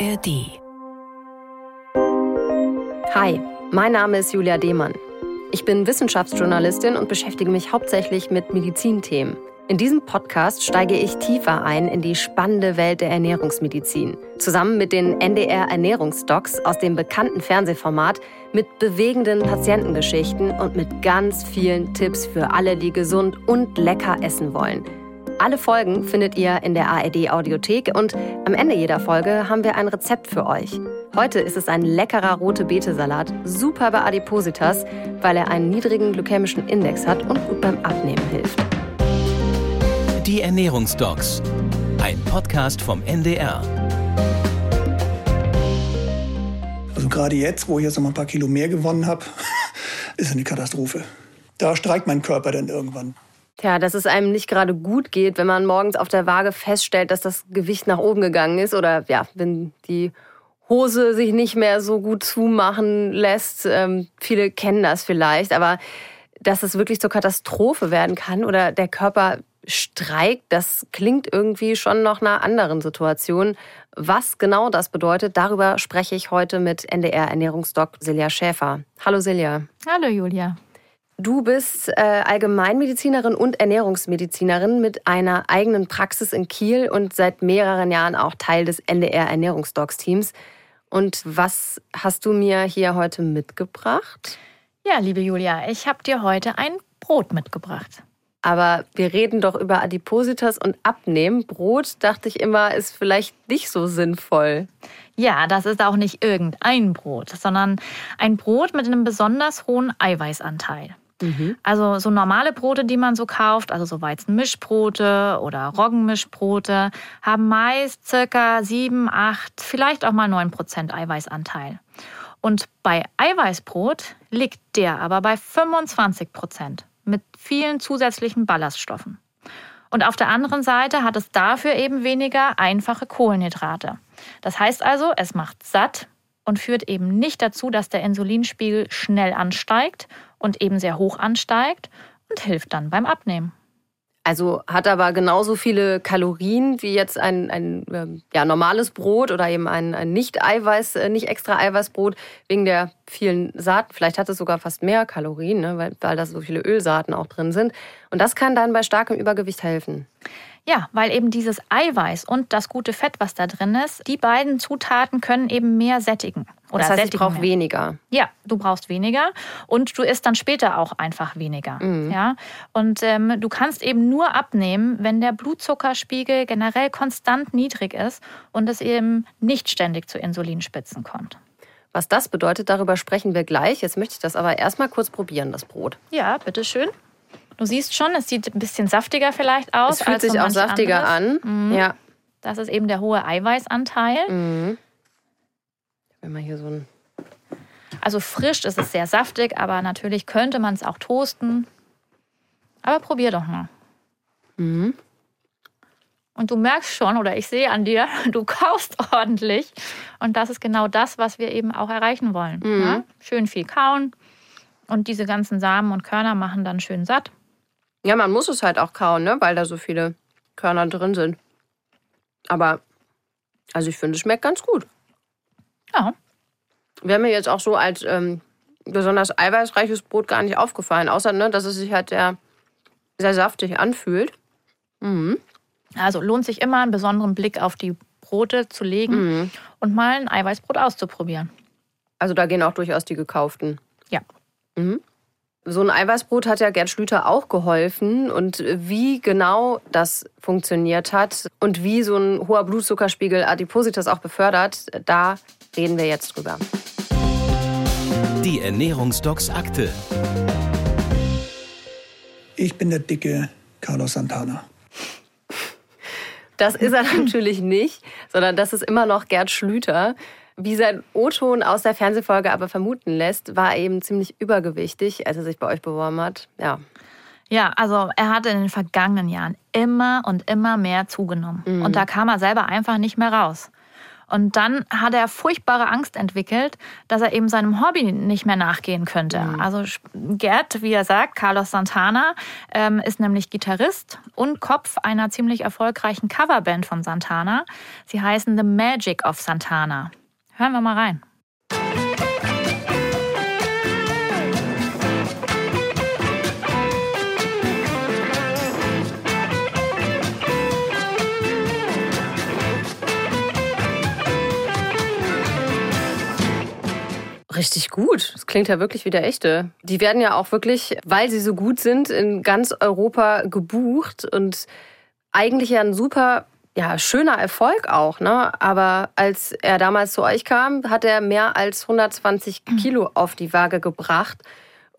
ARD. Hi, mein Name ist Julia Demann. Ich bin Wissenschaftsjournalistin und beschäftige mich hauptsächlich mit Medizinthemen. In diesem Podcast steige ich tiefer ein in die spannende Welt der Ernährungsmedizin. Zusammen mit den NDR Ernährungsdocs aus dem bekannten Fernsehformat mit bewegenden Patientengeschichten und mit ganz vielen Tipps für alle, die gesund und lecker essen wollen. Alle Folgen findet ihr in der ARD Audiothek und am Ende jeder Folge haben wir ein Rezept für euch. Heute ist es ein leckerer rote Betesalat, super bei Adipositas, weil er einen niedrigen glykämischen Index hat und gut beim Abnehmen hilft. Die Ernährungsdocs. Ein Podcast vom NDR. Also gerade jetzt, wo ich jetzt noch mal ein paar Kilo mehr gewonnen habe, ist eine Katastrophe. Da streikt mein Körper dann irgendwann. Tja, dass es einem nicht gerade gut geht, wenn man morgens auf der Waage feststellt, dass das Gewicht nach oben gegangen ist oder ja, wenn die Hose sich nicht mehr so gut zumachen lässt. Ähm, viele kennen das vielleicht, aber dass es wirklich zur Katastrophe werden kann oder der Körper streikt, das klingt irgendwie schon nach einer anderen Situation. Was genau das bedeutet, darüber spreche ich heute mit NDR-Ernährungsdoc Silja Schäfer. Hallo Silja. Hallo Julia. Du bist äh, Allgemeinmedizinerin und Ernährungsmedizinerin mit einer eigenen Praxis in Kiel und seit mehreren Jahren auch Teil des NDR Ernährungsdocs-Teams. Und was hast du mir hier heute mitgebracht? Ja, liebe Julia, ich habe dir heute ein Brot mitgebracht. Aber wir reden doch über Adipositas und Abnehmen. Brot, dachte ich immer, ist vielleicht nicht so sinnvoll. Ja, das ist auch nicht irgendein Brot, sondern ein Brot mit einem besonders hohen Eiweißanteil. Mhm. Also so normale Brote, die man so kauft, also so Weizenmischbrote oder Roggenmischbrote, haben meist circa 7, 8, vielleicht auch mal 9 Prozent Eiweißanteil. Und bei Eiweißbrot liegt der aber bei 25 Prozent mit vielen zusätzlichen Ballaststoffen. Und auf der anderen Seite hat es dafür eben weniger einfache Kohlenhydrate. Das heißt also, es macht satt und führt eben nicht dazu, dass der Insulinspiegel schnell ansteigt und eben sehr hoch ansteigt und hilft dann beim Abnehmen. Also hat aber genauso viele Kalorien wie jetzt ein, ein ähm, ja, normales Brot oder eben ein, ein nicht-Eiweiß, äh, nicht extra Eiweißbrot wegen der vielen Saaten. Vielleicht hat es sogar fast mehr Kalorien, ne, weil, weil da so viele Ölsaaten auch drin sind. Und das kann dann bei starkem Übergewicht helfen. Ja, weil eben dieses Eiweiß und das gute Fett, was da drin ist, die beiden Zutaten können eben mehr sättigen. Oder das heißt, ich brauche weniger. Ja, du brauchst weniger und du isst dann später auch einfach weniger. Mhm. Ja? Und ähm, du kannst eben nur abnehmen, wenn der Blutzuckerspiegel generell konstant niedrig ist und es eben nicht ständig zu Insulinspitzen kommt. Was das bedeutet, darüber sprechen wir gleich. Jetzt möchte ich das aber erstmal kurz probieren, das Brot. Ja, bitteschön. Du siehst schon, es sieht ein bisschen saftiger vielleicht aus. Es fühlt sich auch saftiger anderes. an. Mhm. Ja. Das ist eben der hohe Eiweißanteil. Mhm. Wenn man hier so ein. Also frisch ist es sehr saftig, aber natürlich könnte man es auch toasten. Aber probier doch mal. Mhm. Und du merkst schon, oder ich sehe an dir, du kaufst ordentlich. Und das ist genau das, was wir eben auch erreichen wollen. Mhm. Ja? Schön viel kauen. Und diese ganzen Samen und Körner machen dann schön satt. Ja, man muss es halt auch kauen, ne? weil da so viele Körner drin sind. Aber, also ich finde, es schmeckt ganz gut. Ja. Wäre mir jetzt auch so als ähm, besonders eiweißreiches Brot gar nicht aufgefallen, außer ne, dass es sich halt sehr, sehr saftig anfühlt. Mhm. Also lohnt sich immer, einen besonderen Blick auf die Brote zu legen mhm. und mal ein Eiweißbrot auszuprobieren. Also da gehen auch durchaus die gekauften. Ja. Mhm. So ein Eiweißbrot hat ja Gerd Schlüter auch geholfen. Und wie genau das funktioniert hat und wie so ein hoher Blutzuckerspiegel Adipositas auch befördert, da reden wir jetzt drüber. Die Ernährungsdocs Akte. Ich bin der dicke Carlos Santana. Das ist er natürlich nicht, sondern das ist immer noch Gerd Schlüter. Wie sein O-Ton aus der Fernsehfolge aber vermuten lässt, war er eben ziemlich übergewichtig, als er sich bei euch beworben hat. Ja. Ja, also er hat in den vergangenen Jahren immer und immer mehr zugenommen. Mhm. Und da kam er selber einfach nicht mehr raus. Und dann hat er furchtbare Angst entwickelt, dass er eben seinem Hobby nicht mehr nachgehen könnte. Mhm. Also Gerd, wie er sagt, Carlos Santana, ähm, ist nämlich Gitarrist und Kopf einer ziemlich erfolgreichen Coverband von Santana. Sie heißen The Magic of Santana. Hören wir mal rein. Richtig gut. Das klingt ja wirklich wie der echte. Die werden ja auch wirklich, weil sie so gut sind, in ganz Europa gebucht und eigentlich ja ein super ja, schöner Erfolg auch, ne? Aber als er damals zu euch kam, hat er mehr als 120 Kilo auf die Waage gebracht.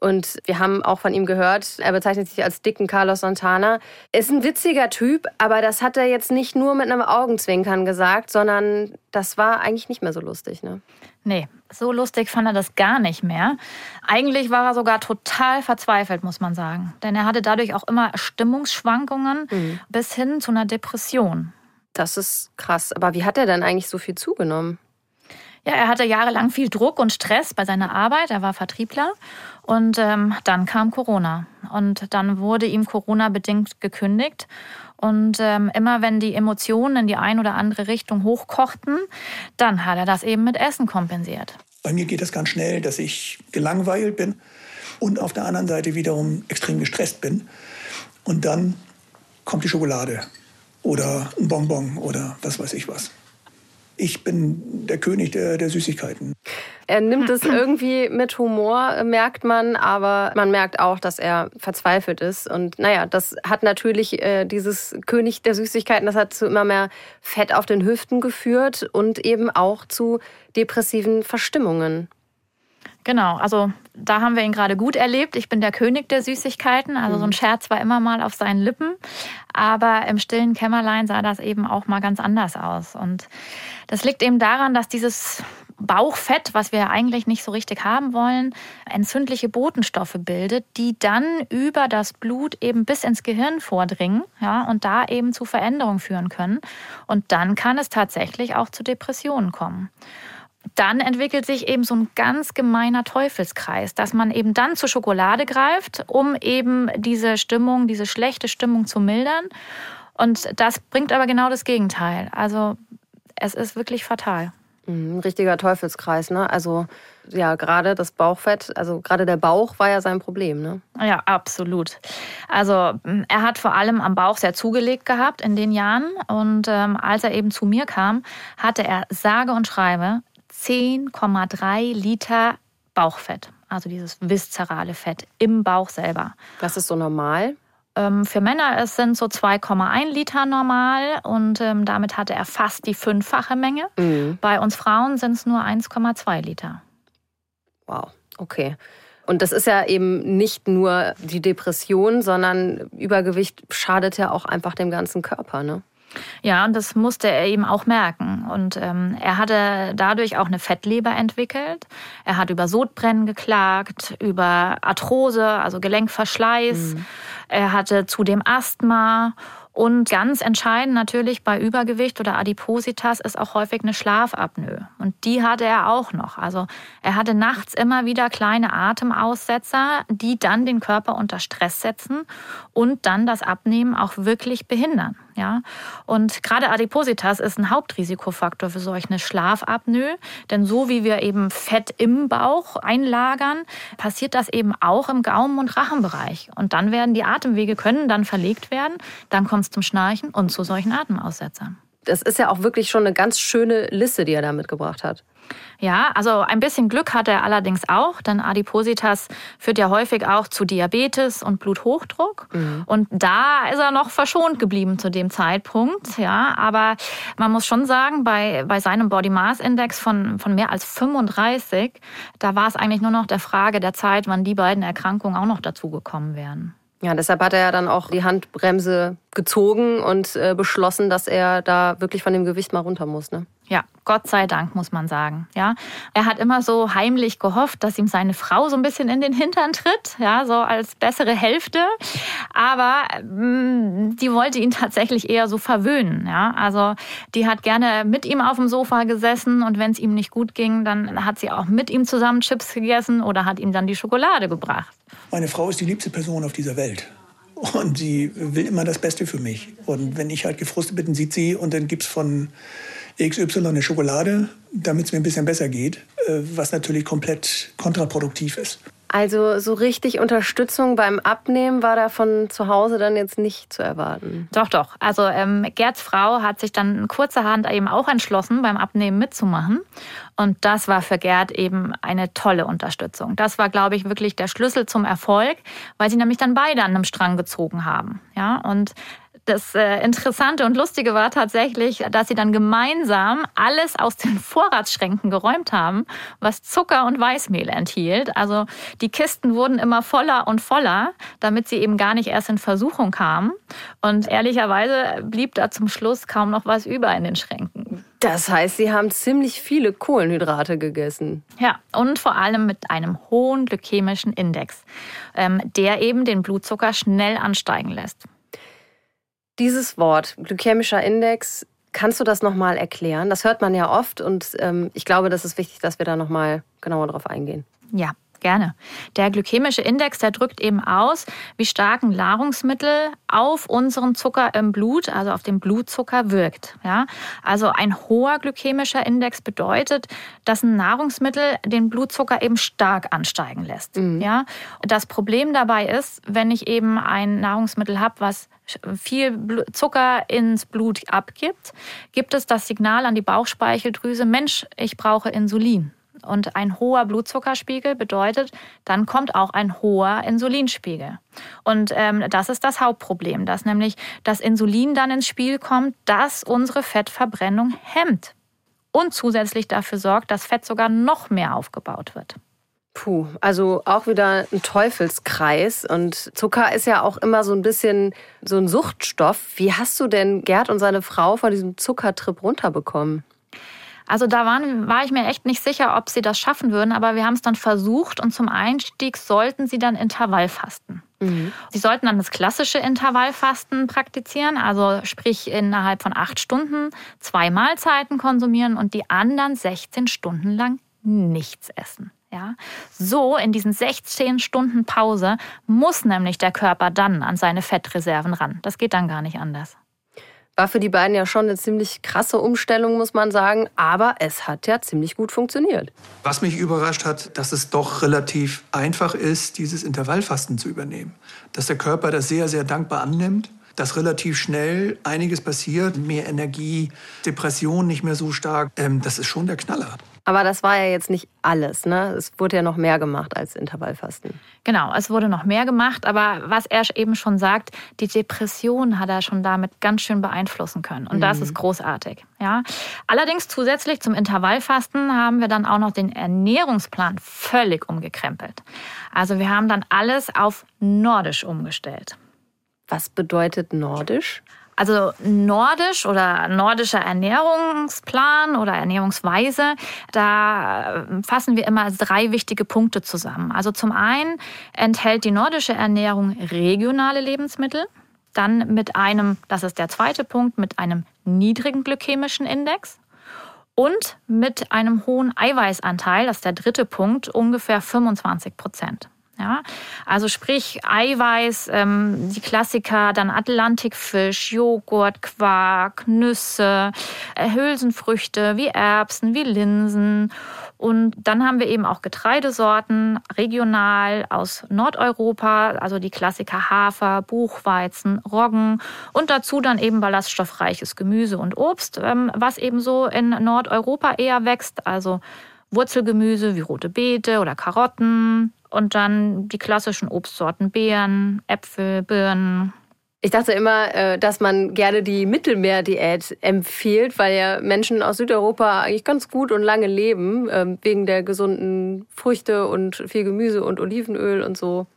Und wir haben auch von ihm gehört, er bezeichnet sich als dicken Carlos Santana. Ist ein witziger Typ, aber das hat er jetzt nicht nur mit einem Augenzwinkern gesagt, sondern das war eigentlich nicht mehr so lustig, ne? Nee, so lustig fand er das gar nicht mehr. Eigentlich war er sogar total verzweifelt, muss man sagen. Denn er hatte dadurch auch immer Stimmungsschwankungen mhm. bis hin zu einer Depression. Das ist krass. Aber wie hat er denn eigentlich so viel zugenommen? Ja, er hatte jahrelang viel Druck und Stress bei seiner Arbeit. Er war Vertriebler. Und ähm, dann kam Corona. Und dann wurde ihm Corona-bedingt gekündigt. Und ähm, immer wenn die Emotionen in die eine oder andere Richtung hochkochten, dann hat er das eben mit Essen kompensiert. Bei mir geht das ganz schnell, dass ich gelangweilt bin und auf der anderen Seite wiederum extrem gestresst bin. Und dann kommt die Schokolade oder ein Bonbon oder was weiß ich was ich bin der König der, der Süßigkeiten. Er nimmt es irgendwie mit Humor, merkt man, aber man merkt auch, dass er verzweifelt ist. Und naja, das hat natürlich äh, dieses König der Süßigkeiten, das hat zu immer mehr Fett auf den Hüften geführt und eben auch zu depressiven Verstimmungen. Genau, also da haben wir ihn gerade gut erlebt. Ich bin der König der Süßigkeiten. Also so ein mhm. Scherz war immer mal auf seinen Lippen. Aber im stillen Kämmerlein sah das eben auch mal ganz anders aus. Und das liegt eben daran, dass dieses Bauchfett, was wir eigentlich nicht so richtig haben wollen, entzündliche Botenstoffe bildet, die dann über das Blut eben bis ins Gehirn vordringen ja, und da eben zu Veränderungen führen können. Und dann kann es tatsächlich auch zu Depressionen kommen dann entwickelt sich eben so ein ganz gemeiner Teufelskreis, dass man eben dann zur Schokolade greift, um eben diese Stimmung, diese schlechte Stimmung zu mildern. Und das bringt aber genau das Gegenteil. Also es ist wirklich fatal. Mhm, ein richtiger Teufelskreis, ne? Also ja, gerade das Bauchfett, also gerade der Bauch war ja sein Problem, ne? Ja, absolut. Also er hat vor allem am Bauch sehr zugelegt gehabt in den Jahren und ähm, als er eben zu mir kam, hatte er sage und schreibe 10,3 Liter Bauchfett, also dieses viszerale Fett im Bauch selber. Das ist so normal? Ähm, für Männer es sind so 2,1 Liter normal und ähm, damit hatte er fast die fünffache Menge. Mhm. Bei uns Frauen sind es nur 1,2 Liter. Wow, okay. Und das ist ja eben nicht nur die Depression, sondern Übergewicht schadet ja auch einfach dem ganzen Körper, ne? Ja, und das musste er eben auch merken. Und ähm, er hatte dadurch auch eine Fettleber entwickelt. Er hat über Sodbrennen geklagt, über Arthrose, also Gelenkverschleiß. Mhm. Er hatte zudem Asthma und ganz entscheidend natürlich bei Übergewicht oder Adipositas ist auch häufig eine Schlafapnoe. Und die hatte er auch noch. Also er hatte nachts immer wieder kleine Atemaussetzer, die dann den Körper unter Stress setzen und dann das Abnehmen auch wirklich behindern. Ja? Und gerade Adipositas ist ein Hauptrisikofaktor für solch eine Schlafapnoe. Denn so wie wir eben Fett im Bauch einlagern, passiert das eben auch im Gaumen- und Rachenbereich. Und dann werden die Atemwege können dann verlegt werden. Dann kommt es zum Schnarchen und zu solchen Atemaussetzern. Das ist ja auch wirklich schon eine ganz schöne Liste, die er da mitgebracht hat. Ja, also ein bisschen Glück hat er allerdings auch, denn Adipositas führt ja häufig auch zu Diabetes und Bluthochdruck. Mhm. Und da ist er noch verschont geblieben zu dem Zeitpunkt. Ja, aber man muss schon sagen, bei, bei seinem Body Mass Index von, von mehr als 35, da war es eigentlich nur noch der Frage der Zeit, wann die beiden Erkrankungen auch noch dazugekommen wären. Ja, deshalb hat er ja dann auch die Handbremse gezogen und äh, beschlossen, dass er da wirklich von dem Gewicht mal runter muss. Ne? Ja, Gott sei Dank, muss man sagen. Ja, er hat immer so heimlich gehofft, dass ihm seine Frau so ein bisschen in den Hintern tritt, ja, so als bessere Hälfte. Aber mh, mm, die wollte ihn tatsächlich eher so verwöhnen. Ja, also die hat gerne mit ihm auf dem Sofa gesessen und wenn es ihm nicht gut ging, dann hat sie auch mit ihm zusammen Chips gegessen oder hat ihm dann die Schokolade gebracht. Meine Frau ist die liebste Person auf dieser Welt. Und sie will immer das Beste für mich. Und wenn ich halt gefrustet bin, sieht sie und dann gibt es von XY eine Schokolade, damit es mir ein bisschen besser geht, äh, was natürlich komplett kontraproduktiv ist. Also so richtig Unterstützung beim Abnehmen war da von zu Hause dann jetzt nicht zu erwarten. Doch, doch. Also ähm, Gerds Frau hat sich dann kurzerhand eben auch entschlossen, beim Abnehmen mitzumachen. Und das war für Gerd eben eine tolle Unterstützung. Das war, glaube ich, wirklich der Schlüssel zum Erfolg, weil sie nämlich dann beide an einem Strang gezogen haben. Ja, und das äh, Interessante und Lustige war tatsächlich, dass sie dann gemeinsam alles aus den Vorratsschränken geräumt haben, was Zucker und Weißmehl enthielt. Also die Kisten wurden immer voller und voller, damit sie eben gar nicht erst in Versuchung kamen. Und ehrlicherweise blieb da zum Schluss kaum noch was über in den Schränken. Das heißt, Sie haben ziemlich viele Kohlenhydrate gegessen. Ja, und vor allem mit einem hohen glykämischen Index, ähm, der eben den Blutzucker schnell ansteigen lässt. Dieses Wort, glykämischer Index, kannst du das nochmal erklären? Das hört man ja oft und ähm, ich glaube, das ist wichtig, dass wir da nochmal genauer drauf eingehen. Ja, Gerne. Der glykämische Index, der drückt eben aus, wie stark ein Nahrungsmittel auf unseren Zucker im Blut, also auf den Blutzucker wirkt. Ja? Also ein hoher glykämischer Index bedeutet, dass ein Nahrungsmittel den Blutzucker eben stark ansteigen lässt. Mhm. Ja? Das Problem dabei ist, wenn ich eben ein Nahrungsmittel habe, was viel Zucker ins Blut abgibt, gibt es das Signal an die Bauchspeicheldrüse, Mensch, ich brauche Insulin. Und ein hoher Blutzuckerspiegel bedeutet, dann kommt auch ein hoher Insulinspiegel. Und ähm, das ist das Hauptproblem, dass nämlich das Insulin dann ins Spiel kommt, das unsere Fettverbrennung hemmt und zusätzlich dafür sorgt, dass Fett sogar noch mehr aufgebaut wird. Puh, also auch wieder ein Teufelskreis. Und Zucker ist ja auch immer so ein bisschen so ein Suchtstoff. Wie hast du denn Gerd und seine Frau von diesem Zuckertrip runterbekommen? Also da waren, war ich mir echt nicht sicher, ob sie das schaffen würden, aber wir haben es dann versucht und zum Einstieg sollten sie dann Intervallfasten. Mhm. Sie sollten dann das klassische Intervallfasten praktizieren, also sprich innerhalb von acht Stunden zwei Mahlzeiten konsumieren und die anderen 16 Stunden lang nichts essen. Ja, so in diesen 16 Stunden Pause muss nämlich der Körper dann an seine Fettreserven ran. Das geht dann gar nicht anders. War für die beiden ja schon eine ziemlich krasse Umstellung, muss man sagen. Aber es hat ja ziemlich gut funktioniert. Was mich überrascht hat, dass es doch relativ einfach ist, dieses Intervallfasten zu übernehmen. Dass der Körper das sehr, sehr dankbar annimmt dass relativ schnell einiges passiert, mehr Energie, Depression nicht mehr so stark. Ähm, das ist schon der Knaller. Aber das war ja jetzt nicht alles, ne? Es wurde ja noch mehr gemacht als Intervallfasten. Genau, es wurde noch mehr gemacht, aber was er eben schon sagt, die Depression hat er schon damit ganz schön beeinflussen können. Und mhm. das ist großartig. Ja? Allerdings zusätzlich zum Intervallfasten haben wir dann auch noch den Ernährungsplan völlig umgekrempelt. Also wir haben dann alles auf Nordisch umgestellt. Was bedeutet Nordisch? Also nordisch oder nordischer Ernährungsplan oder Ernährungsweise, da äh, fassen wir immer drei wichtige Punkte zusammen. Also zum einen enthält die nordische Ernährung regionale Lebensmittel, dann mit einem, das ist der zweite Punkt, mit einem niedrigen glykämischen Index und mit einem hohen Eiweißanteil, das ist der dritte Punkt, ungefähr 25 Prozent. Ja, also sprich Eiweiß, ähm, die Klassiker, dann Atlantikfisch, Joghurt, Quark, Nüsse, äh, Hülsenfrüchte wie Erbsen, wie Linsen. Und dann haben wir eben auch Getreidesorten, regional aus Nordeuropa, also die Klassiker Hafer, Buchweizen, Roggen. Und dazu dann eben ballaststoffreiches Gemüse und Obst, ähm, was eben so in Nordeuropa eher wächst, also Wurzelgemüse wie rote Beete oder Karotten, und dann die klassischen Obstsorten, Beeren, Äpfel, Birnen. Ich dachte immer, äh, dass man gerne die Mittelmeerdiät empfiehlt, weil ja Menschen aus Südeuropa eigentlich ganz gut und lange leben, ähm, wegen der gesunden Früchte und viel Gemüse und Olivenöl und so.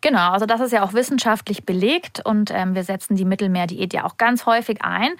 Genau, also das ist ja auch wissenschaftlich belegt und ähm, wir setzen die Mittelmeerdiät ja auch ganz häufig ein.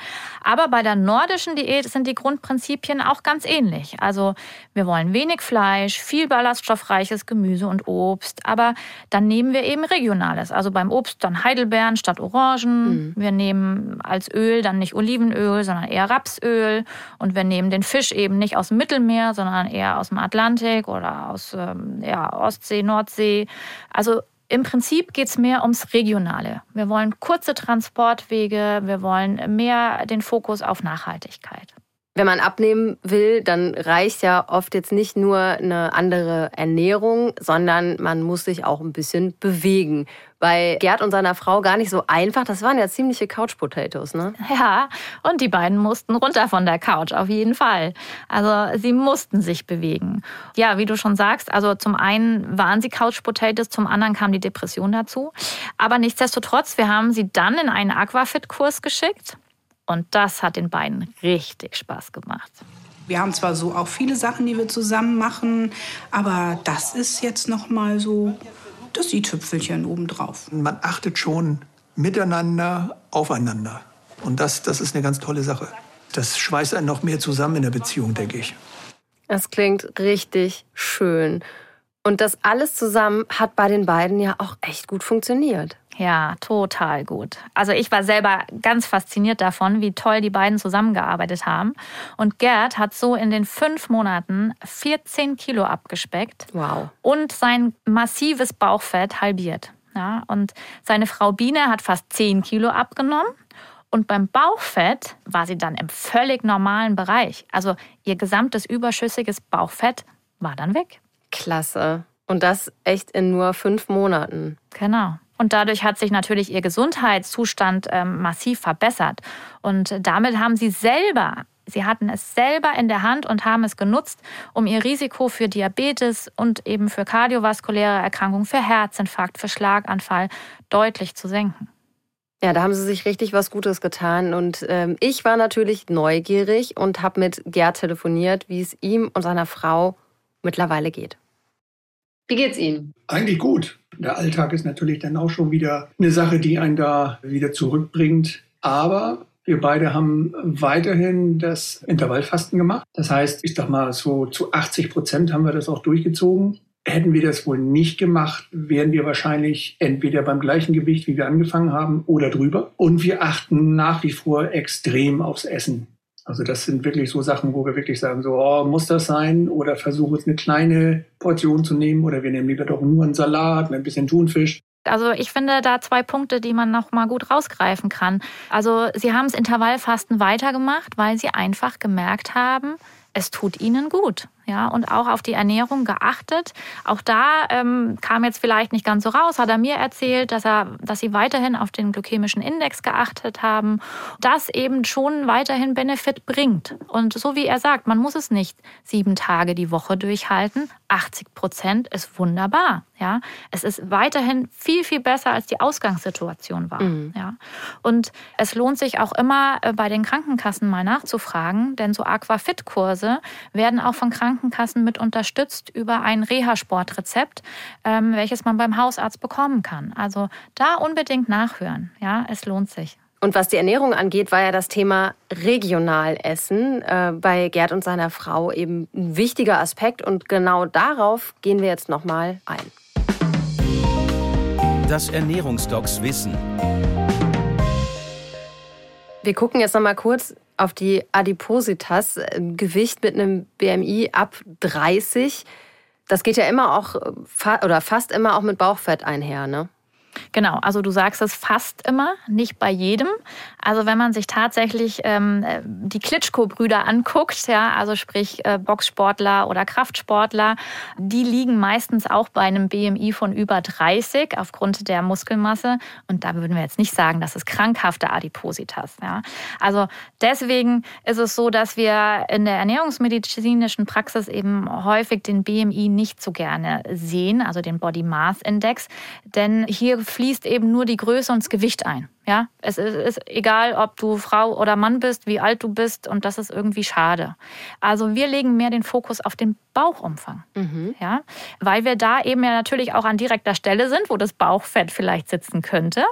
Aber bei der nordischen Diät sind die Grundprinzipien auch ganz ähnlich. Also wir wollen wenig Fleisch, viel ballaststoffreiches Gemüse und Obst, aber dann nehmen wir eben regionales. Also beim Obst dann Heidelbeeren statt Orangen. Mhm. Wir nehmen als Öl dann nicht Olivenöl, sondern eher Rapsöl. Und wir nehmen den Fisch eben nicht aus dem Mittelmeer, sondern eher aus dem Atlantik oder aus ähm, ja, Ostsee, Nordsee. Also im Prinzip geht es mehr ums Regionale. Wir wollen kurze Transportwege, wir wollen mehr den Fokus auf Nachhaltigkeit. Wenn man abnehmen will, dann reicht ja oft jetzt nicht nur eine andere Ernährung, sondern man muss sich auch ein bisschen bewegen. Bei Gerd und seiner Frau gar nicht so einfach. Das waren ja ziemliche Couch Potatoes, ne? Ja, und die beiden mussten runter von der Couch, auf jeden Fall. Also sie mussten sich bewegen. Ja, wie du schon sagst, also zum einen waren sie Couch Potatoes, zum anderen kam die Depression dazu. Aber nichtsdestotrotz, wir haben sie dann in einen Aquafit-Kurs geschickt. Und das hat den beiden richtig Spaß gemacht. Wir haben zwar so auch viele Sachen, die wir zusammen machen, aber das ist jetzt noch mal so das i-Tüpfelchen obendrauf. Man achtet schon miteinander aufeinander. Und das, das ist eine ganz tolle Sache. Das schweißt einen noch mehr zusammen in der Beziehung, denke ich. Das klingt richtig schön. Und das alles zusammen hat bei den beiden ja auch echt gut funktioniert. Ja, total gut. Also ich war selber ganz fasziniert davon, wie toll die beiden zusammengearbeitet haben. Und Gerd hat so in den fünf Monaten 14 Kilo abgespeckt. Wow. Und sein massives Bauchfett halbiert. Ja, und seine Frau Biene hat fast 10 Kilo abgenommen. Und beim Bauchfett war sie dann im völlig normalen Bereich. Also ihr gesamtes überschüssiges Bauchfett war dann weg. Klasse. Und das echt in nur fünf Monaten. Genau. Und dadurch hat sich natürlich ihr Gesundheitszustand ähm, massiv verbessert. Und damit haben sie selber, sie hatten es selber in der Hand und haben es genutzt, um ihr Risiko für Diabetes und eben für kardiovaskuläre Erkrankungen, für Herzinfarkt, für Schlaganfall deutlich zu senken. Ja, da haben sie sich richtig was Gutes getan. Und ähm, ich war natürlich neugierig und habe mit Gerd telefoniert, wie es ihm und seiner Frau mittlerweile geht. Wie geht's Ihnen? Eigentlich gut. Der Alltag ist natürlich dann auch schon wieder eine Sache, die einen da wieder zurückbringt. Aber wir beide haben weiterhin das Intervallfasten gemacht. Das heißt, ich sag mal, so zu 80 Prozent haben wir das auch durchgezogen. Hätten wir das wohl nicht gemacht, wären wir wahrscheinlich entweder beim gleichen Gewicht, wie wir angefangen haben, oder drüber. Und wir achten nach wie vor extrem aufs Essen. Also das sind wirklich so Sachen, wo wir wirklich sagen, so oh, muss das sein oder versuche jetzt eine kleine Portion zu nehmen oder wir nehmen lieber doch nur einen Salat mit ein bisschen Thunfisch. Also ich finde da zwei Punkte, die man noch mal gut rausgreifen kann. Also sie haben das Intervallfasten weitergemacht, weil sie einfach gemerkt haben, es tut ihnen gut ja, und auch auf die Ernährung geachtet. Auch da ähm, kam jetzt vielleicht nicht ganz so raus, hat er mir erzählt, dass er, dass sie weiterhin auf den glykämischen Index geachtet haben, das eben schon weiterhin Benefit bringt. Und so wie er sagt, man muss es nicht sieben Tage die Woche durchhalten. 80 Prozent ist wunderbar. Ja, es ist weiterhin viel, viel besser, als die Ausgangssituation war. Mhm. Ja, und es lohnt sich auch immer äh, bei den Krankenkassen mal nachzufragen, denn so Aquafit-Kurse werden auch von Krankenkassen Krankenkassen mit unterstützt über ein Reha-Sportrezept, ähm, welches man beim Hausarzt bekommen kann. Also da unbedingt nachhören. Ja, es lohnt sich. Und was die Ernährung angeht, war ja das Thema Regionalessen äh, bei Gerd und seiner Frau eben ein wichtiger Aspekt. Und genau darauf gehen wir jetzt nochmal ein. Das Ernährungsdocs Wissen. Wir gucken jetzt nochmal kurz auf die Adipositas, äh, Gewicht mit einem BMI ab 30. Das geht ja immer auch oder fast immer auch mit Bauchfett einher, ne? Genau, also du sagst es fast immer, nicht bei jedem. Also wenn man sich tatsächlich ähm, die Klitschko-Brüder anguckt, ja, also sprich äh, Boxsportler oder Kraftsportler, die liegen meistens auch bei einem BMI von über 30 aufgrund der Muskelmasse. Und da würden wir jetzt nicht sagen, das ist krankhafte Adipositas. Ja. Also deswegen ist es so, dass wir in der ernährungsmedizinischen Praxis eben häufig den BMI nicht so gerne sehen, also den Body Mass Index. Denn hier fließt eben nur die Größe und das Gewicht ein. Ja, es ist, egal, ob du Frau oder Mann bist, wie alt du bist und das ist irgendwie schade. Also wir legen mehr den Fokus auf den Bauchumfang. Mhm. Ja, weil wir da eben ja natürlich auch an direkter Stelle sind, wo das Bauchfett vielleicht sitzen könnte.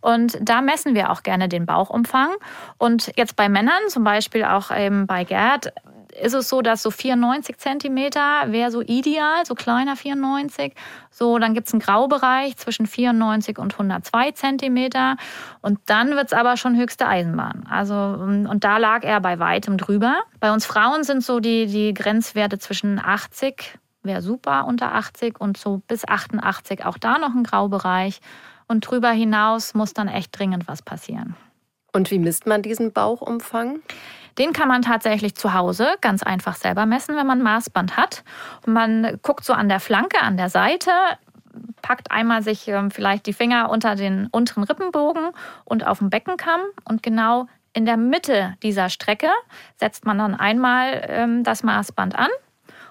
Und da messen wir auch gerne den Bauchumfang. Und jetzt bei Männern, zum Beispiel auch eben bei Gerd, ist es so, dass so 94 Zentimeter wäre so ideal, so kleiner 94. So, dann gibt es einen Graubereich zwischen 94 und 102 Zentimeter. Und dann wird es aber schon höchste Eisenbahn. Also, und da lag er bei weitem drüber. Bei uns Frauen sind so die, die Grenzwerte zwischen 80, wäre super unter 80 und so bis 88 auch da noch ein Graubereich. Und drüber hinaus muss dann echt dringend was passieren. Und wie misst man diesen Bauchumfang? Den kann man tatsächlich zu Hause ganz einfach selber messen, wenn man Maßband hat. Und man guckt so an der Flanke, an der Seite, packt einmal sich ähm, vielleicht die Finger unter den unteren Rippenbogen und auf den Beckenkamm und genau in der Mitte dieser Strecke setzt man dann einmal ähm, das Maßband an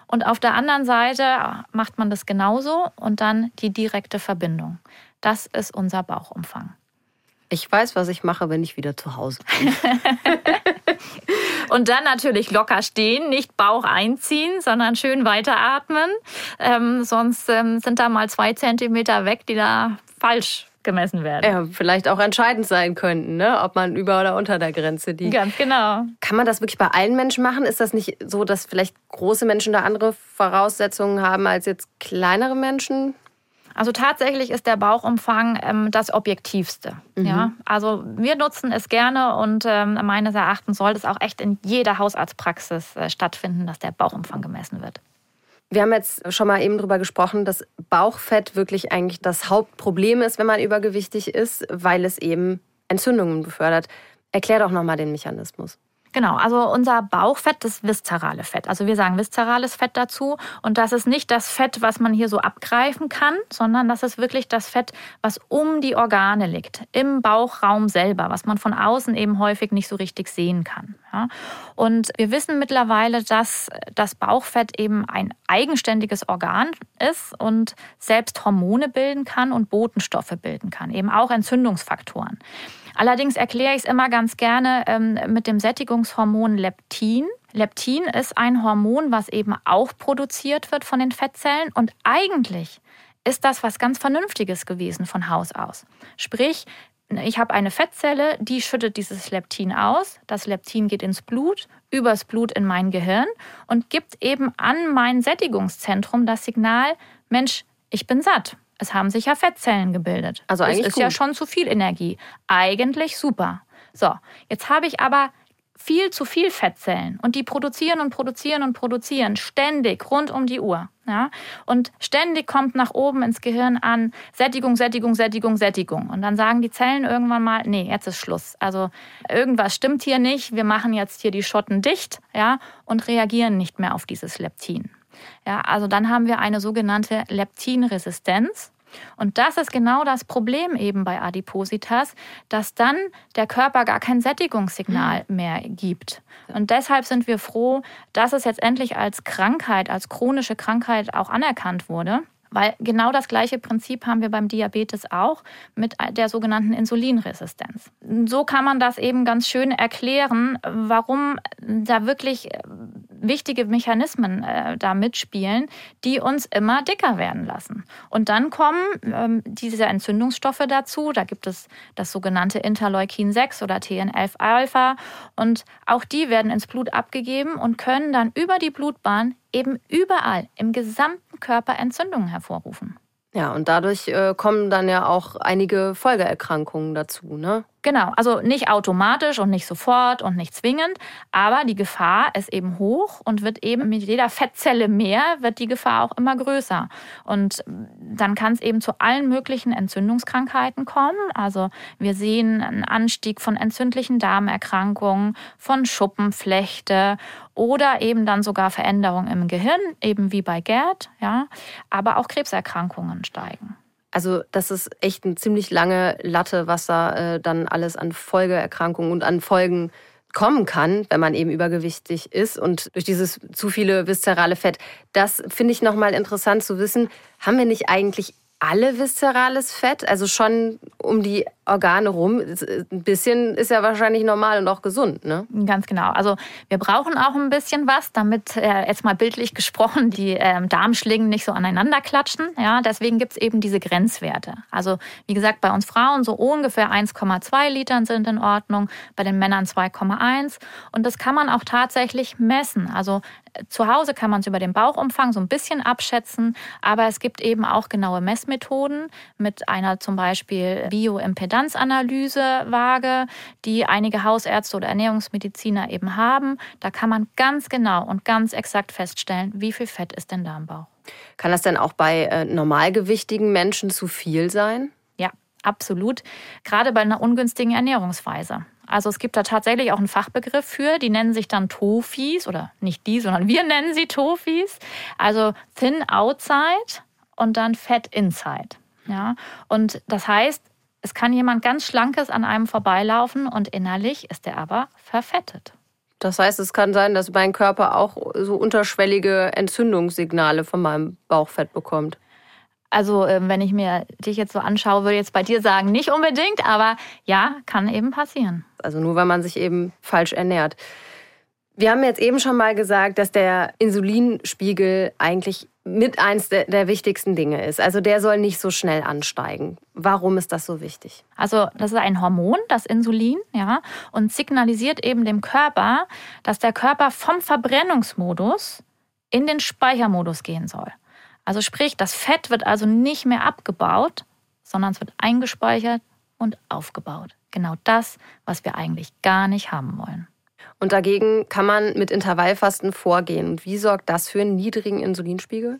und auf der anderen Seite macht man das genauso und dann die direkte Verbindung. Das ist unser Bauchumfang. Ich weiß, was ich mache, wenn ich wieder zu Hause bin. und dann natürlich locker stehen, nicht Bauch einziehen, sondern schön weiteratmen. Ähm, sonst ähm, sind da mal zwei Zentimeter weg, die da falsch gemessen werden. Ja, vielleicht auch entscheidend sein könnten, ne? ob man über oder unter der Grenze liegt. Ganz genau. Kann man das wirklich bei allen Menschen machen? Ist das nicht so, dass vielleicht große Menschen da andere Voraussetzungen haben als jetzt kleinere Menschen? Also tatsächlich ist der Bauchumfang ähm, das Objektivste. Mhm. Ja? Also wir nutzen es gerne und ähm, meines Erachtens sollte es auch echt in jeder Hausarztpraxis äh, stattfinden, dass der Bauchumfang gemessen wird. Wir haben jetzt schon mal eben darüber gesprochen, dass Bauchfett wirklich eigentlich das Hauptproblem ist, wenn man übergewichtig ist, weil es eben Entzündungen befördert. Erklär doch nochmal den Mechanismus. Genau, also unser Bauchfett, das viszerale Fett. Also wir sagen viszerales Fett dazu. Und das ist nicht das Fett, was man hier so abgreifen kann, sondern das ist wirklich das Fett, was um die Organe liegt, im Bauchraum selber, was man von außen eben häufig nicht so richtig sehen kann. Ja? Und wir wissen mittlerweile, dass das Bauchfett eben ein eigenständiges Organ ist und selbst Hormone bilden kann und Botenstoffe bilden kann, eben auch Entzündungsfaktoren. Allerdings erkläre ich es immer ganz gerne ähm, mit dem Sättigungshormon Leptin. Leptin ist ein Hormon, was eben auch produziert wird von den Fettzellen und eigentlich ist das was ganz Vernünftiges gewesen von Haus aus. Sprich, ich habe eine Fettzelle, die schüttet dieses Leptin aus. Das Leptin geht ins Blut, übers Blut in mein Gehirn und gibt eben an mein Sättigungszentrum das Signal, Mensch, ich bin satt. Es haben sich ja Fettzellen gebildet. Also eigentlich das ist gut. ja schon zu viel Energie. Eigentlich super. So, jetzt habe ich aber viel zu viel Fettzellen und die produzieren und produzieren und produzieren ständig rund um die Uhr. Ja? Und ständig kommt nach oben ins Gehirn an Sättigung, Sättigung, Sättigung, Sättigung. Und dann sagen die Zellen irgendwann mal, nee, jetzt ist Schluss. Also irgendwas stimmt hier nicht. Wir machen jetzt hier die Schotten dicht ja, und reagieren nicht mehr auf dieses Leptin. Ja, also dann haben wir eine sogenannte Leptinresistenz. Und das ist genau das Problem eben bei Adipositas, dass dann der Körper gar kein Sättigungssignal hm. mehr gibt. Und deshalb sind wir froh, dass es jetzt endlich als Krankheit, als chronische Krankheit auch anerkannt wurde. Weil genau das gleiche Prinzip haben wir beim Diabetes auch mit der sogenannten Insulinresistenz. So kann man das eben ganz schön erklären, warum da wirklich wichtige Mechanismen äh, da mitspielen, die uns immer dicker werden lassen. Und dann kommen ähm, diese Entzündungsstoffe dazu. Da gibt es das sogenannte Interleukin 6 oder TNF-Alpha. Und auch die werden ins Blut abgegeben und können dann über die Blutbahn eben überall im gesamten Körper Entzündungen hervorrufen. Ja, und dadurch äh, kommen dann ja auch einige Folgeerkrankungen dazu, ne? Genau, also nicht automatisch und nicht sofort und nicht zwingend, aber die Gefahr ist eben hoch und wird eben mit jeder Fettzelle mehr, wird die Gefahr auch immer größer. Und dann kann es eben zu allen möglichen Entzündungskrankheiten kommen. Also wir sehen einen Anstieg von entzündlichen Darmerkrankungen, von Schuppenflechte oder eben dann sogar Veränderungen im Gehirn, eben wie bei Gerd, ja, aber auch Krebserkrankungen steigen. Also das ist echt eine ziemlich lange Latte, was da äh, dann alles an Folgeerkrankungen und an Folgen kommen kann, wenn man eben übergewichtig ist und durch dieses zu viele viszerale Fett. Das finde ich nochmal interessant zu wissen. Haben wir nicht eigentlich alle viszerales Fett? Also schon um die Organe rum. Ein bisschen ist ja wahrscheinlich normal und auch gesund, ne? Ganz genau. Also wir brauchen auch ein bisschen was, damit äh, jetzt mal bildlich gesprochen die äh, Darmschlingen nicht so aneinander klatschen. Ja, deswegen gibt es eben diese Grenzwerte. Also wie gesagt, bei uns Frauen so ungefähr 1,2 Litern sind in Ordnung, bei den Männern 2,1. Und das kann man auch tatsächlich messen. Also zu Hause kann man es über den Bauchumfang so ein bisschen abschätzen, aber es gibt eben auch genaue Messmethoden mit einer zum Beispiel Bioimpedanzanalyse-Waage, die einige Hausärzte oder Ernährungsmediziner eben haben. Da kann man ganz genau und ganz exakt feststellen, wie viel Fett ist denn da im Bauch. Kann das denn auch bei äh, normalgewichtigen Menschen zu viel sein? Ja, absolut. Gerade bei einer ungünstigen Ernährungsweise. Also es gibt da tatsächlich auch einen Fachbegriff für, die nennen sich dann Tofis oder nicht die, sondern wir nennen sie Tofis. Also Thin Outside und dann Fat Inside. Ja? Und das heißt, es kann jemand ganz Schlankes an einem vorbeilaufen und innerlich ist er aber verfettet. Das heißt, es kann sein, dass mein Körper auch so unterschwellige Entzündungssignale von meinem Bauchfett bekommt. Also, ähm, wenn ich mir dich jetzt so anschaue, würde ich jetzt bei dir sagen, nicht unbedingt, aber ja, kann eben passieren. Also nur, wenn man sich eben falsch ernährt. Wir haben jetzt eben schon mal gesagt, dass der Insulinspiegel eigentlich mit eins der, der, wichtigsten Dinge ist. Also der soll nicht so schnell ansteigen. Warum ist das so wichtig? Also das ist ein Hormon, das Insulin, ja, und signalisiert eben dem Körper, dass der Körper vom Verbrennungsmodus in den Speichermodus gehen soll. Also sprich, das Fett wird also nicht mehr abgebaut, sondern es wird eingespeichert und aufgebaut. Genau das, was wir eigentlich gar nicht haben wollen. Und dagegen kann man mit Intervallfasten vorgehen. Und wie sorgt das für einen niedrigen Insulinspiegel?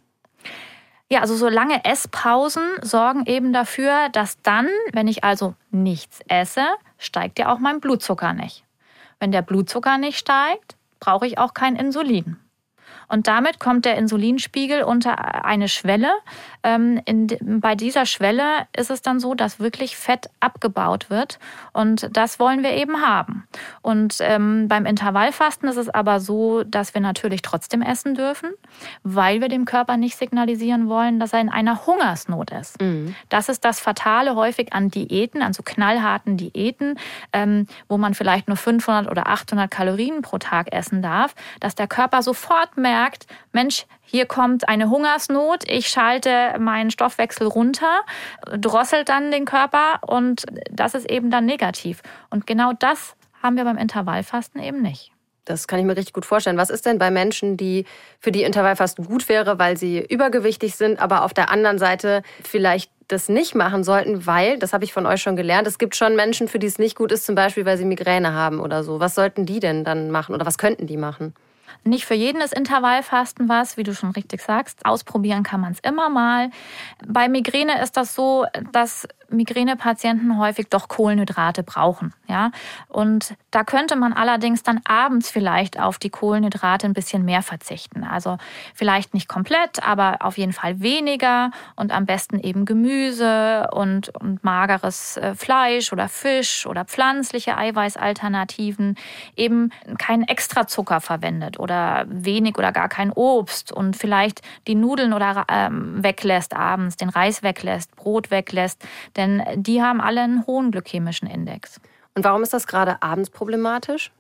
Ja, also so lange Esspausen sorgen eben dafür, dass dann, wenn ich also nichts esse, steigt ja auch mein Blutzucker nicht. Wenn der Blutzucker nicht steigt, brauche ich auch kein Insulin. Und damit kommt der Insulinspiegel unter eine Schwelle. Ähm, in, bei dieser Schwelle ist es dann so, dass wirklich Fett abgebaut wird. Und das wollen wir eben haben. Und ähm, beim Intervallfasten ist es aber so, dass wir natürlich trotzdem essen dürfen, weil wir dem Körper nicht signalisieren wollen, dass er in einer Hungersnot ist. Mhm. Das ist das Fatale häufig an Diäten, an so knallharten Diäten, ähm, wo man vielleicht nur 500 oder 800 Kalorien pro Tag essen darf, dass der Körper sofort merkt, merkt, Mensch, hier kommt eine Hungersnot, ich schalte meinen Stoffwechsel runter, drosselt dann den Körper und das ist eben dann negativ. Und genau das haben wir beim Intervallfasten eben nicht. Das kann ich mir richtig gut vorstellen. Was ist denn bei Menschen, die für die Intervallfasten gut wäre, weil sie übergewichtig sind, aber auf der anderen Seite vielleicht das nicht machen sollten, weil, das habe ich von euch schon gelernt, es gibt schon Menschen, für die es nicht gut ist, zum Beispiel, weil sie Migräne haben oder so. Was sollten die denn dann machen oder was könnten die machen? Nicht für jeden ist Intervallfasten was, wie du schon richtig sagst. Ausprobieren kann man es immer mal. Bei Migräne ist das so, dass Migränepatienten häufig doch Kohlenhydrate brauchen. Ja? Und da könnte man allerdings dann abends vielleicht auf die Kohlenhydrate ein bisschen mehr verzichten. Also vielleicht nicht komplett, aber auf jeden Fall weniger und am besten eben Gemüse und, und mageres äh, Fleisch oder Fisch oder pflanzliche Eiweißalternativen. Eben keinen Extrazucker verwendet oder wenig oder gar kein Obst und vielleicht die Nudeln oder ähm, weglässt abends, den Reis weglässt, Brot weglässt denn die haben alle einen hohen glykämischen Index. Und warum ist das gerade abends problematisch?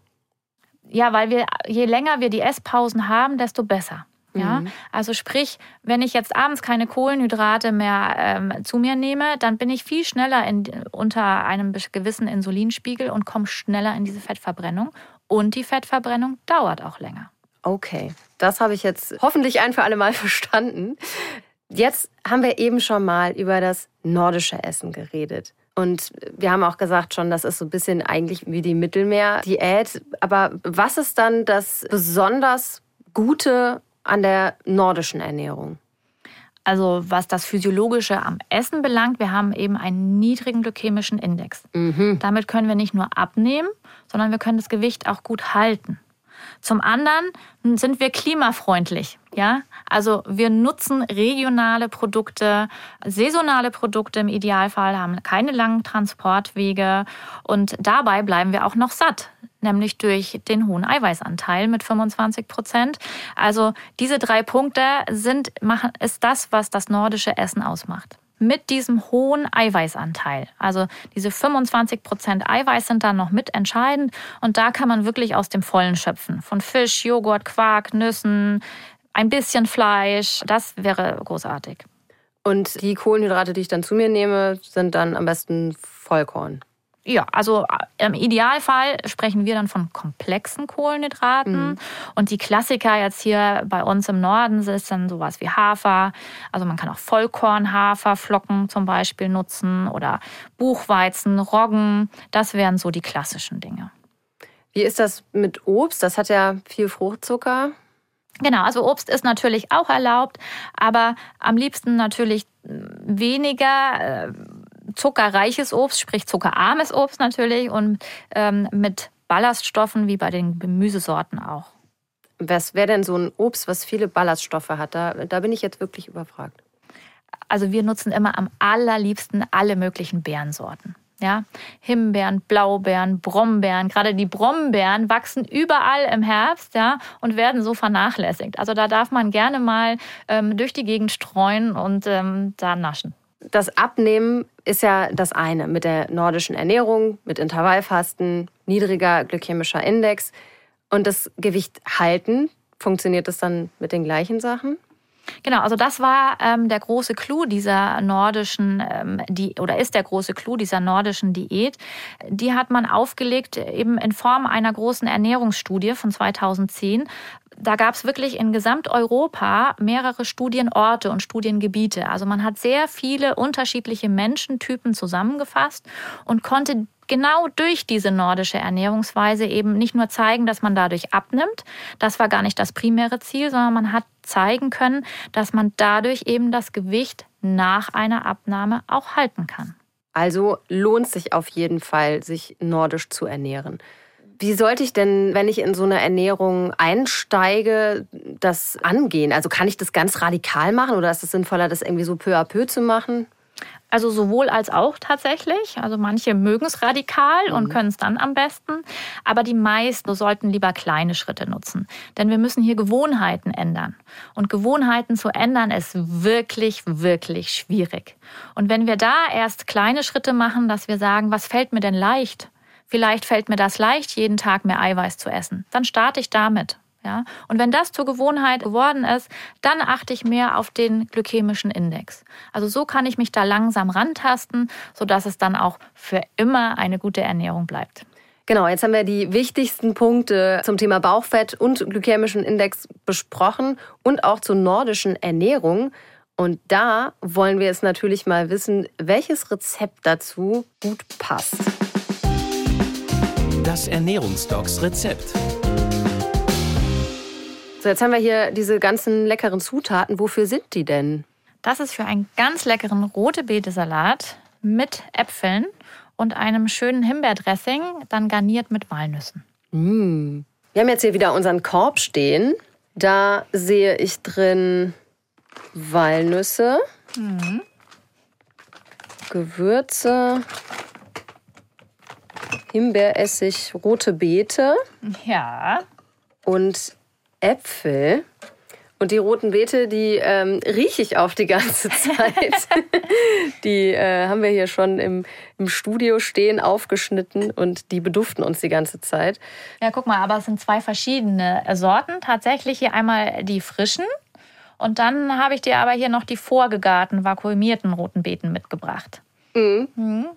Ja, weil wir, je länger wir die Esspausen haben, desto besser. Ja, mhm. also sprich, wenn ich jetzt abends keine Kohlenhydrate mehr ähm, zu mir nehme, dann bin ich viel schneller in, unter einem gewissen Insulinspiegel und komme schneller in diese Fettverbrennung. Und die Fettverbrennung dauert auch länger. Okay, das habe ich jetzt hoffentlich ein für alle Mal verstanden. Jetzt haben wir eben schon mal über das nordische Essen geredet. Und wir haben auch gesagt schon, das ist so ein bisschen eigentlich wie die Mittelmeer-Diät. Aber was ist dann das besonders Gute an der nordischen Ernährung? Also was das Physiologische am Essen belangt, wir haben eben einen niedrigen glykämischen Index. Mhm. Damit können wir nicht nur abnehmen, sondern wir können das Gewicht auch gut halten. Zum anderen sind wir klimafreundlich. Ja, also wir nutzen regionale Produkte, saisonale Produkte im Idealfall, haben keine langen Transportwege und dabei bleiben wir auch noch satt, nämlich durch den hohen Eiweißanteil mit 25 Prozent. Also diese drei Punkte sind, machen, ist das, was das nordische Essen ausmacht. Mit diesem hohen Eiweißanteil. Also diese 25 Prozent Eiweiß sind dann noch mit entscheidend und da kann man wirklich aus dem Vollen schöpfen. Von Fisch, Joghurt, Quark, Nüssen, ein bisschen Fleisch. Das wäre großartig. Und die Kohlenhydrate, die ich dann zu mir nehme, sind dann am besten Vollkorn. Ja, also äh, im Idealfall sprechen wir dann von komplexen Kohlenhydraten. Mhm. Und die Klassiker jetzt hier bei uns im Norden sind dann sowas wie Hafer. Also man kann auch Vollkornhaferflocken zum Beispiel nutzen oder Buchweizen, Roggen. Das wären so die klassischen Dinge. Wie ist das mit Obst? Das hat ja viel Fruchtzucker. Genau, also Obst ist natürlich auch erlaubt, aber am liebsten natürlich weniger äh, zuckerreiches Obst, sprich zuckerarmes Obst natürlich und ähm, mit Ballaststoffen wie bei den Gemüsesorten auch. Was wäre denn so ein Obst, was viele Ballaststoffe hat? Da, da bin ich jetzt wirklich überfragt. Also wir nutzen immer am allerliebsten alle möglichen Beerensorten. Ja, Himbeeren, Blaubeeren, Brombeeren. Gerade die Brombeeren wachsen überall im Herbst, ja, und werden so vernachlässigt. Also da darf man gerne mal ähm, durch die Gegend streuen und ähm, da naschen. Das Abnehmen ist ja das eine mit der nordischen Ernährung, mit Intervallfasten, niedriger glykämischer Index. Und das Gewicht halten, funktioniert das dann mit den gleichen Sachen? Genau, also das war ähm, der große Clou dieser nordischen, ähm, die, oder ist der große Clou dieser nordischen Diät. Die hat man aufgelegt eben in Form einer großen Ernährungsstudie von 2010, da gab es wirklich in Gesamteuropa mehrere Studienorte und Studiengebiete. Also man hat sehr viele unterschiedliche Menschentypen zusammengefasst und konnte genau durch diese nordische Ernährungsweise eben nicht nur zeigen, dass man dadurch abnimmt, das war gar nicht das primäre Ziel, sondern man hat zeigen können, dass man dadurch eben das Gewicht nach einer Abnahme auch halten kann. Also lohnt sich auf jeden Fall, sich nordisch zu ernähren. Wie sollte ich denn, wenn ich in so eine Ernährung einsteige, das angehen? Also kann ich das ganz radikal machen oder ist es sinnvoller, das irgendwie so peu à peu zu machen? Also sowohl als auch tatsächlich. Also manche mögen es radikal mhm. und können es dann am besten. Aber die meisten sollten lieber kleine Schritte nutzen. Denn wir müssen hier Gewohnheiten ändern. Und Gewohnheiten zu ändern ist wirklich, wirklich schwierig. Und wenn wir da erst kleine Schritte machen, dass wir sagen, was fällt mir denn leicht? Vielleicht fällt mir das leicht, jeden Tag mehr Eiweiß zu essen. Dann starte ich damit. Ja? Und wenn das zur Gewohnheit geworden ist, dann achte ich mehr auf den glykämischen Index. Also so kann ich mich da langsam rantasten, sodass es dann auch für immer eine gute Ernährung bleibt. Genau, jetzt haben wir die wichtigsten Punkte zum Thema Bauchfett und glykämischen Index besprochen und auch zur nordischen Ernährung. Und da wollen wir jetzt natürlich mal wissen, welches Rezept dazu gut passt. Das Ernährungsdocs Rezept. So, jetzt haben wir hier diese ganzen leckeren Zutaten. Wofür sind die denn? Das ist für einen ganz leckeren rote Betesalat mit Äpfeln und einem schönen Himbeerdressing, dann garniert mit Walnüssen. Mm. Wir haben jetzt hier wieder unseren Korb stehen. Da sehe ich drin Walnüsse, mhm. Gewürze, Himbeeressig, rote Beete. Ja. Und Äpfel. Und die roten Beete, die ähm, rieche ich auf die ganze Zeit. die äh, haben wir hier schon im, im Studio stehen, aufgeschnitten und die beduften uns die ganze Zeit. Ja, guck mal, aber es sind zwei verschiedene Sorten. Tatsächlich hier einmal die frischen und dann habe ich dir aber hier noch die vorgegarten, vakuumierten roten Beeten mitgebracht. Mhm. Mhm.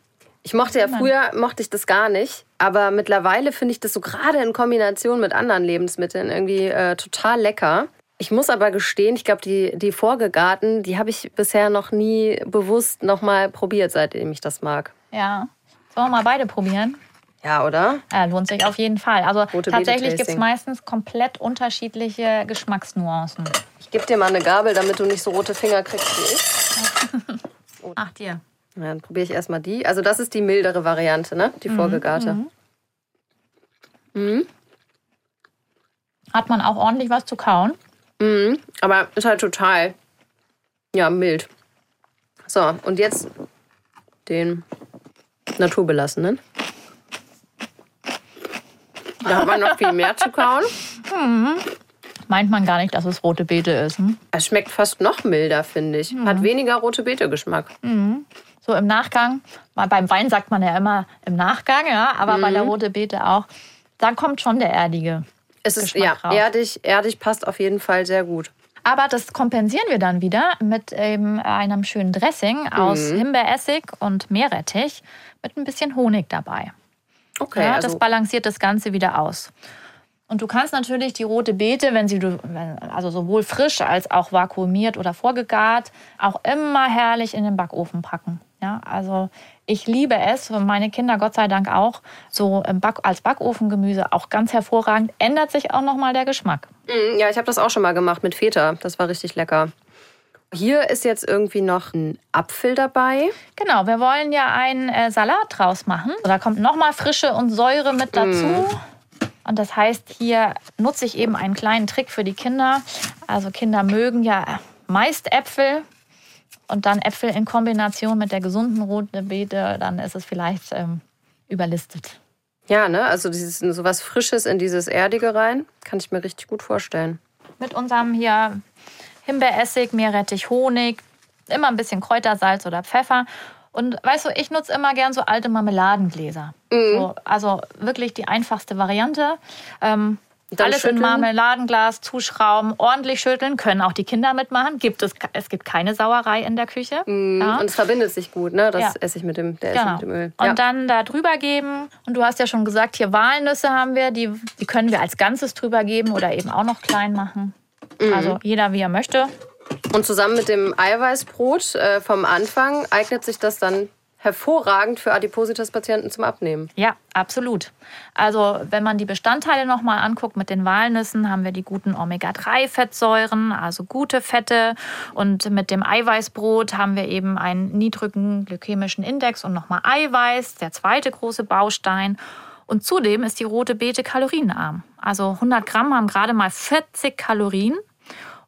Ich mochte ja früher, mochte ich das gar nicht. Aber mittlerweile finde ich das so gerade in Kombination mit anderen Lebensmitteln irgendwie äh, total lecker. Ich muss aber gestehen, ich glaube, die, die Vorgegarten, die habe ich bisher noch nie bewusst nochmal probiert, seitdem ich das mag. Ja. Sollen wir mal beide probieren? Ja, oder? Ja, lohnt sich auf jeden Fall. Also Rote tatsächlich gibt es meistens komplett unterschiedliche Geschmacksnuancen. Ich gebe dir mal eine Gabel, damit du nicht so rote Finger kriegst wie ich. Ach dir. Ja, dann probiere ich erstmal die. Also das ist die mildere Variante, ne? Die mhm, vorgegarte. Mhm. Mhm. Hat man auch ordentlich was zu kauen? Mhm, aber ist halt total, ja, mild. So, und jetzt den naturbelassenen. Da hat man noch viel mehr zu kauen. Mhm. meint man gar nicht, dass es rote Beete ist. Hm? Es schmeckt fast noch milder, finde ich. Mhm. Hat weniger rote Beete-Geschmack. Mhm. So im Nachgang, beim Wein sagt man ja immer im Nachgang, ja, aber mhm. bei der rote Beete auch, da kommt schon der erdige. Es ist Geschmack ja raus. erdig, erdig passt auf jeden Fall sehr gut. Aber das kompensieren wir dann wieder mit einem schönen Dressing aus mhm. Himbeeressig und Meerrettich mit ein bisschen Honig dabei. Okay. Ja, das also balanciert das Ganze wieder aus. Und du kannst natürlich die rote Beete, wenn sie also sowohl frisch als auch vakuumiert oder vorgegart, auch immer herrlich in den Backofen packen. Ja, also ich liebe es, meine Kinder Gott sei Dank auch, so Back, als Backofengemüse auch ganz hervorragend. Ändert sich auch nochmal der Geschmack. Mm, ja, ich habe das auch schon mal gemacht mit Feta. Das war richtig lecker. Hier ist jetzt irgendwie noch ein Apfel dabei. Genau, wir wollen ja einen äh, Salat draus machen. Da kommt nochmal Frische und Säure mit dazu. Mm. Und das heißt, hier nutze ich eben einen kleinen Trick für die Kinder. Also Kinder mögen ja meist Äpfel und dann Äpfel in Kombination mit der gesunden roten Beete, dann ist es vielleicht ähm, überlistet. Ja, ne? Also dieses so was Frisches in dieses Erdige rein, kann ich mir richtig gut vorstellen. Mit unserem hier Himbeeressig, Meerrettich, Honig, immer ein bisschen Kräutersalz oder Pfeffer. Und weißt du, ich nutze immer gern so alte Marmeladengläser. Mhm. So, also wirklich die einfachste Variante. Ähm, alles schütteln. in Marmeladenglas zuschrauben, ordentlich schütteln, können auch die Kinder mitmachen. Gibt es, es gibt keine Sauerei in der Küche. Mm, ja. Und es verbindet sich gut, ne? Das ja. Essig mit dem, der genau. mit dem Öl. Ja. Und dann da drüber geben. Und du hast ja schon gesagt, hier Walnüsse haben wir, die, die können wir als Ganzes drüber geben oder eben auch noch klein machen. Mhm. Also jeder wie er möchte. Und zusammen mit dem Eiweißbrot äh, vom Anfang eignet sich das dann hervorragend für Adipositas-Patienten zum Abnehmen. Ja, absolut. Also wenn man die Bestandteile nochmal anguckt mit den Walnüssen, haben wir die guten Omega-3-Fettsäuren, also gute Fette. Und mit dem Eiweißbrot haben wir eben einen niedrigen glykämischen Index und nochmal Eiweiß, der zweite große Baustein. Und zudem ist die rote Beete kalorienarm. Also 100 Gramm haben gerade mal 40 Kalorien.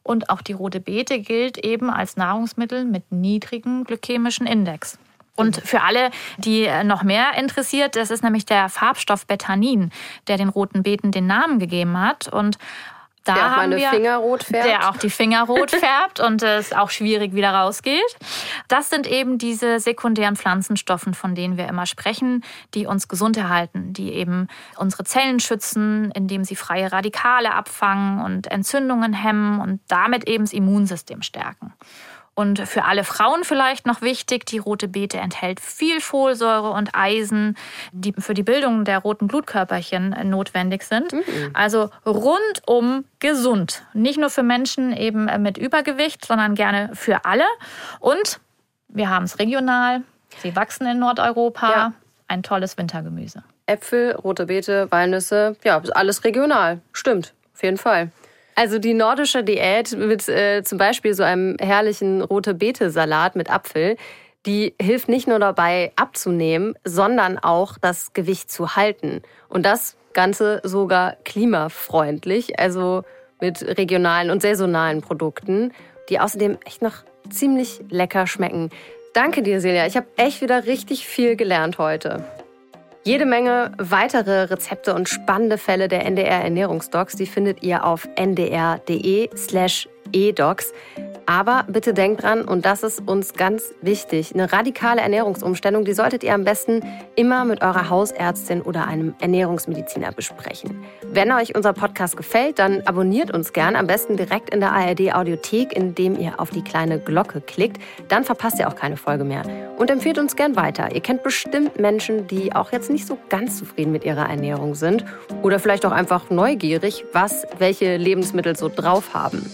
Und auch die rote Beete gilt eben als Nahrungsmittel mit niedrigem glykämischen Index. Und für alle, die noch mehr interessiert, das ist nämlich der Farbstoff Betanin, der den roten Beeten den Namen gegeben hat. Und da der auch meine wir, Finger rot färbt. Der auch die Finger rot färbt und es auch schwierig wieder rausgeht. Das sind eben diese sekundären Pflanzenstoffen, von denen wir immer sprechen, die uns gesund erhalten, die eben unsere Zellen schützen, indem sie freie Radikale abfangen und Entzündungen hemmen und damit eben das Immunsystem stärken. Und für alle Frauen vielleicht noch wichtig, die rote Beete enthält viel Folsäure und Eisen, die für die Bildung der roten Blutkörperchen notwendig sind. Mhm. Also rundum gesund. Nicht nur für Menschen eben mit Übergewicht, sondern gerne für alle. Und wir haben es regional. Sie wachsen in Nordeuropa. Ja. Ein tolles Wintergemüse. Äpfel, rote Beete, Walnüsse, ja, alles regional. Stimmt, auf jeden Fall. Also die nordische Diät mit äh, zum Beispiel so einem herrlichen rote Beete-Salat mit Apfel, die hilft nicht nur dabei abzunehmen, sondern auch das Gewicht zu halten. Und das Ganze sogar klimafreundlich, also mit regionalen und saisonalen Produkten, die außerdem echt noch ziemlich lecker schmecken. Danke dir, Silja. Ich habe echt wieder richtig viel gelernt heute. Jede Menge weitere Rezepte und spannende Fälle der NDR Ernährungsdocs, die findet ihr auf ndr.de slash edocs. Aber bitte denkt dran, und das ist uns ganz wichtig, eine radikale Ernährungsumstellung, die solltet ihr am besten immer mit eurer Hausärztin oder einem Ernährungsmediziner besprechen. Wenn euch unser Podcast gefällt, dann abonniert uns gern, am besten direkt in der ARD Audiothek, indem ihr auf die kleine Glocke klickt. Dann verpasst ihr auch keine Folge mehr. Und empfehlt uns gern weiter. Ihr kennt bestimmt Menschen, die auch jetzt nicht so ganz zufrieden mit ihrer Ernährung sind oder vielleicht auch einfach neugierig, was welche Lebensmittel so drauf haben.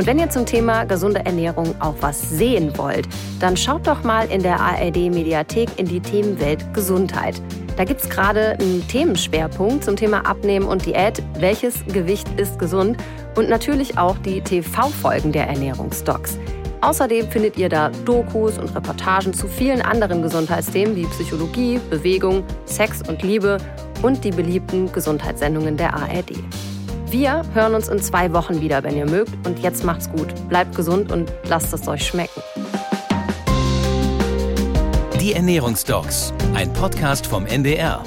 Und wenn ihr zum Thema gesunde Ernährung auch was sehen wollt, dann schaut doch mal in der ARD Mediathek in die Themenwelt Gesundheit. Da gibt es gerade einen Themenschwerpunkt zum Thema Abnehmen und Diät. Welches Gewicht ist gesund? Und natürlich auch die TV-Folgen der Ernährungsdocs. Außerdem findet ihr da Dokus und Reportagen zu vielen anderen Gesundheitsthemen wie Psychologie, Bewegung, Sex und Liebe und die beliebten Gesundheitssendungen der ARD. Wir hören uns in zwei Wochen wieder, wenn ihr mögt. Und jetzt macht's gut. Bleibt gesund und lasst es euch schmecken. Die Ernährungsdocs, ein Podcast vom NDR.